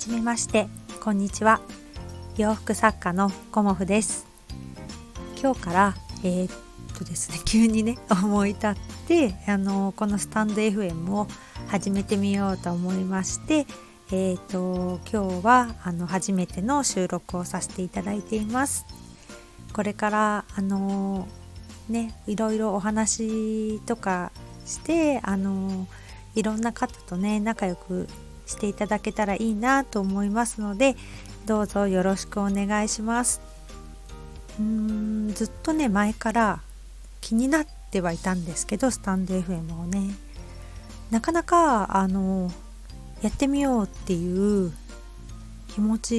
じめまして。こんにちは。洋服作家のコモフです。今日からえー、っとですね急にね 思い立ってあのこのスタンド FM を始めてみようと思いましてえー、っと今日はあの初めての収録をさせていただいています。これからあのねいろいろお話とかしてあのいろんな方とね仲良くしていただけたらいいなと思いますのでどうぞよろしくお願いします。うーんずっとね前から気になってはいたんですけどスタンド FM をね。なかなかあのやってみようっていう気持ち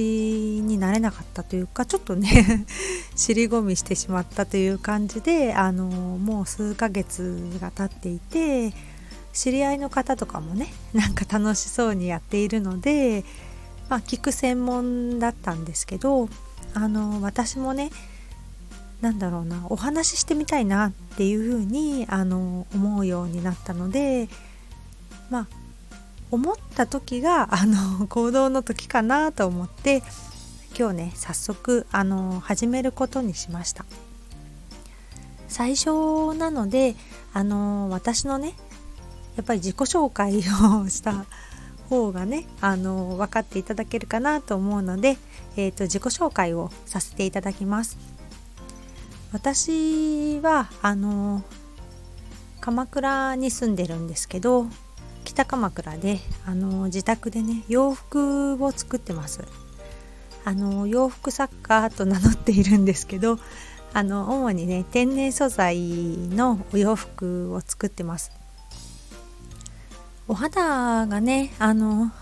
になれなかったというかちょっとね 尻込みしてしまったという感じであのもう数ヶ月が経っていて知り合いの方とかもね なんか楽しそうにやっているので、まあ、聞く専門だったんですけどあの私もねなんだろうなお話ししてみたいなっていうふうにあの思うようになったのでまあ思った時が あの行動の時かなと思って今日ね早速あの始めることにしました。最初なのであの私のねやっぱり自己紹介をした方がねあの分かっていただけるかなと思うので、えーと、自己紹介をさせていただきます。私はあの鎌倉に住んでるんですけど北鎌倉であの自宅でね洋服を作ってます。あの洋服作家と名乗っているんですけどあの主にね天然素材のお洋服を作ってます。お肌がねあの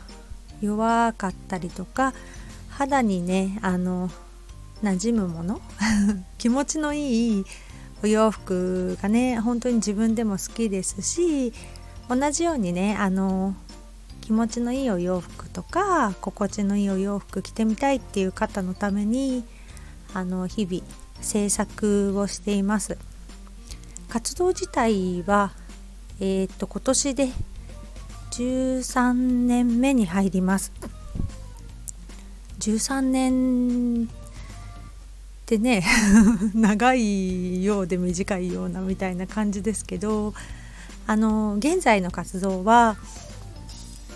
弱かったりとか肌にねあの馴染むもの 気持ちのいいお洋服がね本当に自分でも好きですし同じようにねあの気持ちのいいお洋服とか心地のいいお洋服着てみたいっていう方のためにあの日々制作をしています。活動自体はえー、っと今年で13年目に入ります13年ってね 長いようで短いようなみたいな感じですけどあの現在の活動は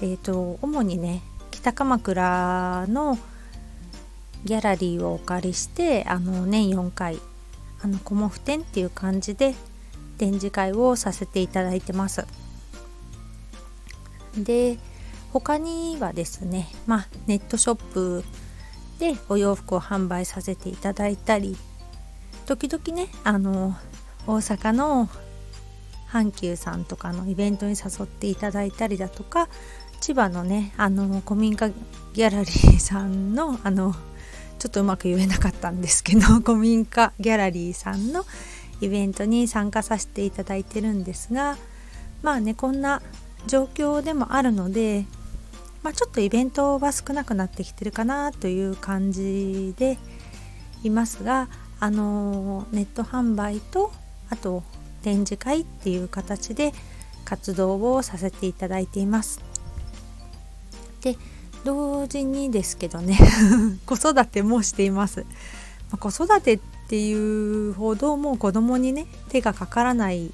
えっ、ー、と主にね北鎌倉のギャラリーをお借りしてあの年4回あのコモフ展っていう感じで展示会をさせていただいてます。で他にはですね、まあ、ネットショップでお洋服を販売させていただいたり時々ねあの大阪の阪急さんとかのイベントに誘っていただいたりだとか千葉のねあの古民家ギャラリーさんのあのちょっとうまく言えなかったんですけど 古民家ギャラリーさんのイベントに参加させていただいてるんですがまあねこんな状況でもあるので、まあ、ちょっとイベントは少なくなってきてるかなという感じでいますがあのネット販売とあと展示会っていう形で活動をさせていただいています。で同時にですけどね 子育てもしています。ま、子育てっていうほどもう子供にね手がかからない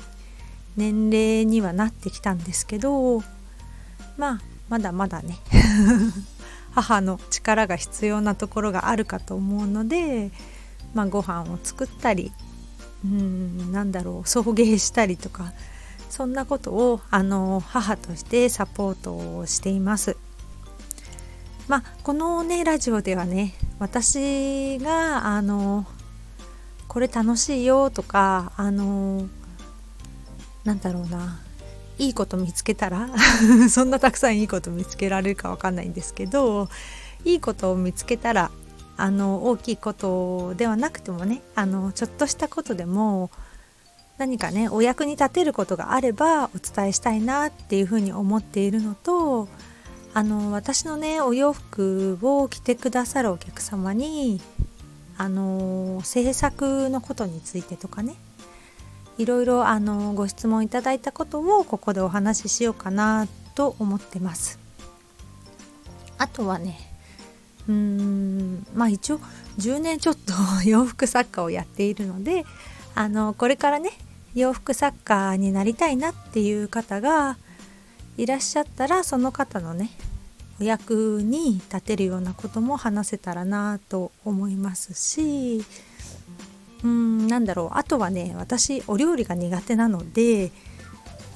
年齢にはなってきたんですけどまあまだまだね 母の力が必要なところがあるかと思うので、まあ、ご飯を作ったりうんなんだろう送迎したりとかそんなことをあの母としてサポートをしています。まあ、このねラジオではね私があのこれ楽しいよとかあのなんだろうな。いいこと見つけたら？そんなたくさんいいこと見つけられるかわかんないんですけどいいことを見つけたらあの大きいことではなくてもねあのちょっとしたことでも何かねお役に立てることがあればお伝えしたいなっていうふうに思っているのとあの私のねお洋服を着てくださるお客様にあの制作のことについてとかねいろいろあのご質問いただいたことをここでお話ししようかなと思ってます。あとはねうーんまあ一応10年ちょっと 洋服作家をやっているのであのこれからね洋服作家になりたいなっていう方がいらっしゃったらその方のねお役に立てるようなことも話せたらなと思いますしうんなんだろう。あとはね私お料理が苦手なので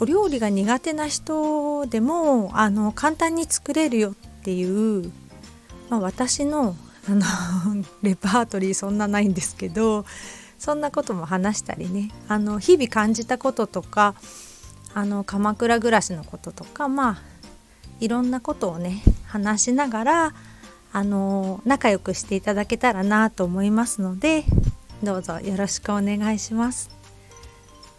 お料理が苦手な人でもあの簡単に作れるよっていう、まあ、私のあの レパートリーそんなないんですけどそんなことも話したりね。あの日々感じたこととかあの鎌倉暮らしのこととかまあいろんなことをね話しながらあの仲良くしていただけたらなと思いますのでどうぞよろしくお願いします。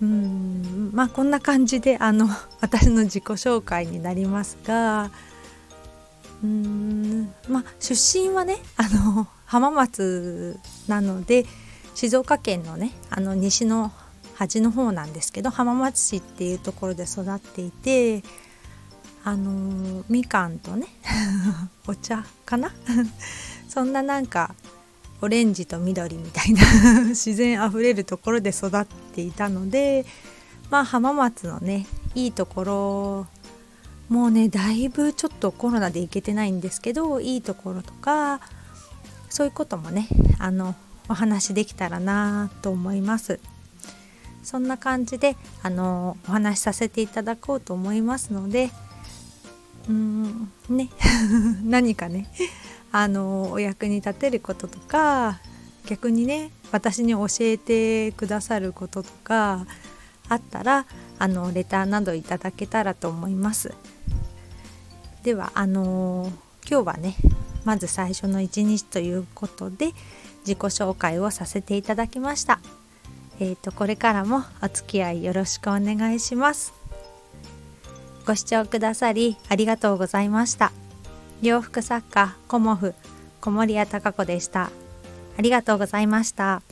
うんまあこんな感じであの 私の自己紹介になりますがうんまあ出身はね あの浜松なので静岡県のねあの西の端の方なんですけど浜松市っていうところで育っていてあのみかんとね お茶かな？そんななんかオレンジと緑みたいな 自然あふれるところで育っていたのでまあ浜松のねいいところもうねだいぶちょっとコロナで行けてないんですけどいいところとかそういうこともねあのお話できたらなと思います。そんな感じであのお話しさせていただこうと思いますのでうんね 何かねあのお役に立てることとか逆にね私に教えてくださることとかあったらあのレターなどいただけたらと思います。ではあの今日はねまず最初の一日ということで自己紹介をさせていただきました。えーとこれからもお付き合いよろしくお願いします。ご視聴くださりありがとうございました。洋服作家コモフ小森屋隆子でしたありがとうございました。